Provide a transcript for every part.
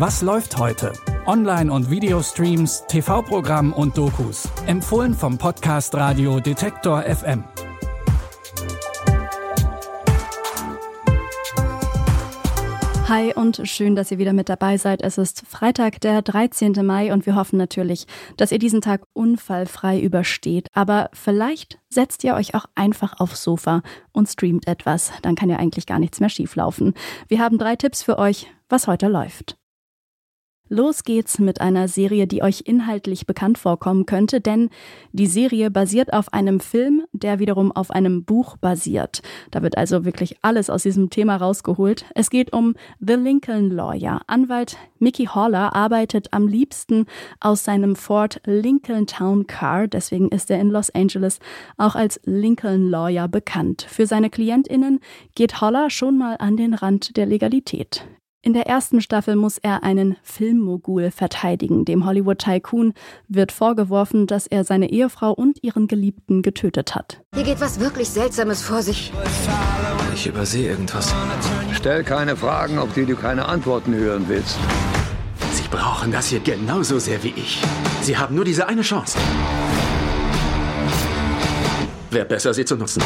Was läuft heute? Online- und Videostreams, TV-Programm und Dokus. Empfohlen vom Podcast Radio Detektor FM. Hi und schön, dass ihr wieder mit dabei seid. Es ist Freitag, der 13. Mai und wir hoffen natürlich, dass ihr diesen Tag unfallfrei übersteht. Aber vielleicht setzt ihr euch auch einfach aufs Sofa und streamt etwas. Dann kann ja eigentlich gar nichts mehr schieflaufen. Wir haben drei Tipps für euch, was heute läuft. Los geht's mit einer Serie, die euch inhaltlich bekannt vorkommen könnte, denn die Serie basiert auf einem Film, der wiederum auf einem Buch basiert. Da wird also wirklich alles aus diesem Thema rausgeholt. Es geht um The Lincoln Lawyer. Anwalt Mickey Haller arbeitet am liebsten aus seinem Ford Lincoln Town Car, deswegen ist er in Los Angeles auch als Lincoln Lawyer bekannt. Für seine Klientinnen geht Haller schon mal an den Rand der Legalität. In der ersten Staffel muss er einen Filmmogul verteidigen. Dem Hollywood-Tycoon wird vorgeworfen, dass er seine Ehefrau und ihren Geliebten getötet hat. Hier geht was wirklich Seltsames vor sich. Ich übersehe irgendwas. Stell keine Fragen, auf die du keine Antworten hören willst. Sie brauchen das hier genauso sehr wie ich. Sie haben nur diese eine Chance. Wäre besser, sie zu nutzen.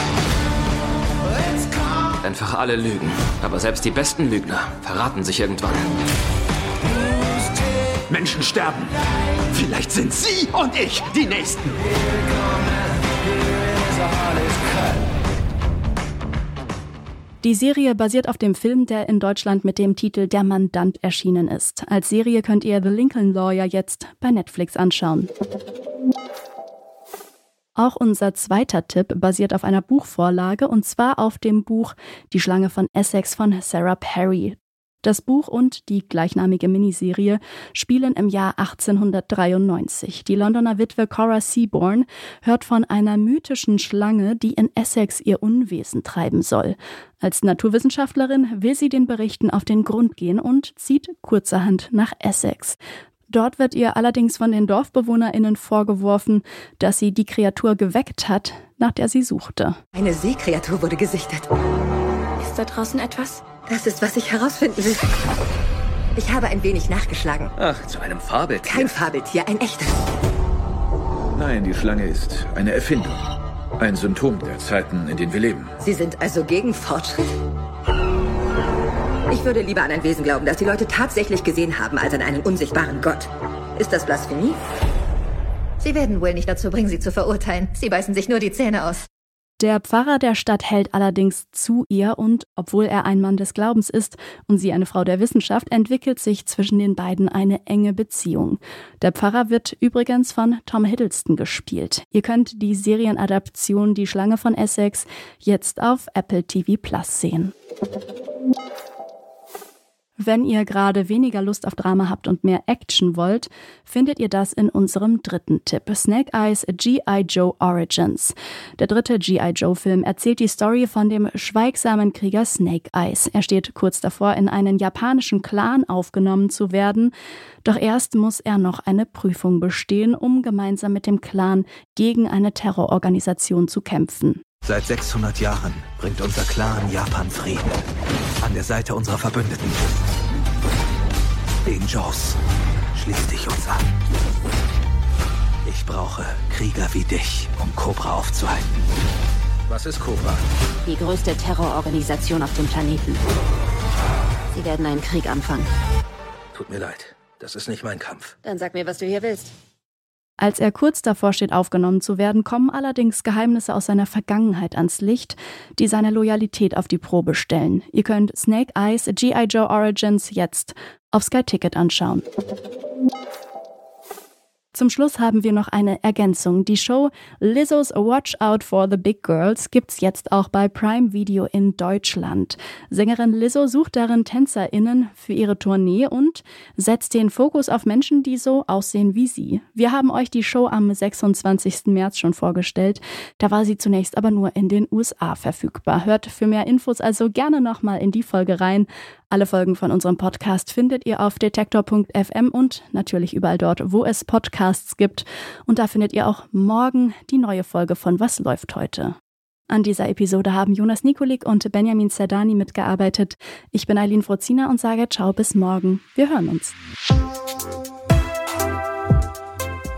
Einfach alle lügen. Aber selbst die besten Lügner verraten sich irgendwann. Menschen sterben. Vielleicht sind Sie und ich die Nächsten. Die Serie basiert auf dem Film, der in Deutschland mit dem Titel Der Mandant erschienen ist. Als Serie könnt ihr The Lincoln Lawyer jetzt bei Netflix anschauen. Auch unser zweiter Tipp basiert auf einer Buchvorlage und zwar auf dem Buch Die Schlange von Essex von Sarah Perry. Das Buch und die gleichnamige Miniserie spielen im Jahr 1893. Die Londoner Witwe Cora Seaborn hört von einer mythischen Schlange, die in Essex ihr Unwesen treiben soll. Als Naturwissenschaftlerin will sie den Berichten auf den Grund gehen und zieht kurzerhand nach Essex. Dort wird ihr allerdings von den DorfbewohnerInnen vorgeworfen, dass sie die Kreatur geweckt hat, nach der sie suchte. Eine Seekreatur wurde gesichtet. Ist da draußen etwas? Das ist, was ich herausfinden will. Ich habe ein wenig nachgeschlagen. Ach, zu einem Fabeltier. Kein Fabeltier, ein echtes. Nein, die Schlange ist eine Erfindung. Ein Symptom der Zeiten, in denen wir leben. Sie sind also gegen Fortschritt? Ich würde lieber an ein Wesen glauben, das die Leute tatsächlich gesehen haben, als an einen unsichtbaren Gott. Ist das Blasphemie? Sie werden wohl nicht dazu bringen, sie zu verurteilen. Sie beißen sich nur die Zähne aus. Der Pfarrer der Stadt hält allerdings zu ihr und, obwohl er ein Mann des Glaubens ist und sie eine Frau der Wissenschaft, entwickelt sich zwischen den beiden eine enge Beziehung. Der Pfarrer wird übrigens von Tom Hiddleston gespielt. Ihr könnt die Serienadaption Die Schlange von Essex jetzt auf Apple TV Plus sehen. Wenn ihr gerade weniger Lust auf Drama habt und mehr Action wollt, findet ihr das in unserem dritten Tipp. Snake Eyes G.I. Joe Origins. Der dritte G.I. Joe Film erzählt die Story von dem schweigsamen Krieger Snake Eyes. Er steht kurz davor, in einen japanischen Clan aufgenommen zu werden. Doch erst muss er noch eine Prüfung bestehen, um gemeinsam mit dem Clan gegen eine Terrororganisation zu kämpfen. Seit 600 Jahren bringt unser Clan Japan Frieden. An der Seite unserer Verbündeten. Den Jaws. Schließ dich uns an. Ich brauche Krieger wie dich, um Cobra aufzuhalten. Was ist Cobra? Die größte Terrororganisation auf dem Planeten. Sie werden einen Krieg anfangen. Tut mir leid. Das ist nicht mein Kampf. Dann sag mir, was du hier willst. Als er kurz davor steht, aufgenommen zu werden, kommen allerdings Geheimnisse aus seiner Vergangenheit ans Licht, die seine Loyalität auf die Probe stellen. Ihr könnt Snake Eyes G.I. Joe Origins jetzt auf Sky Ticket anschauen. Zum Schluss haben wir noch eine Ergänzung. Die Show Lizzo's Watch Out for the Big Girls gibt's jetzt auch bei Prime Video in Deutschland. Sängerin Lizzo sucht darin TänzerInnen für ihre Tournee und setzt den Fokus auf Menschen, die so aussehen wie sie. Wir haben euch die Show am 26. März schon vorgestellt. Da war sie zunächst aber nur in den USA verfügbar. Hört für mehr Infos also gerne nochmal in die Folge rein. Alle Folgen von unserem Podcast findet ihr auf detektor.fm und natürlich überall dort, wo es Podcasts gibt. Und da findet ihr auch morgen die neue Folge von Was läuft heute? An dieser Episode haben Jonas Nikolik und Benjamin Zerdani mitgearbeitet. Ich bin Eileen Frozina und sage Ciao bis morgen. Wir hören uns.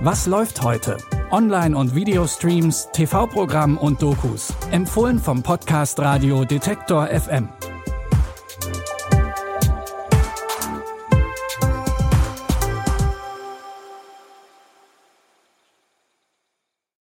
Was läuft heute? Online- und Videostreams, TV-Programm und Dokus. Empfohlen vom Podcast Radio Detektor FM.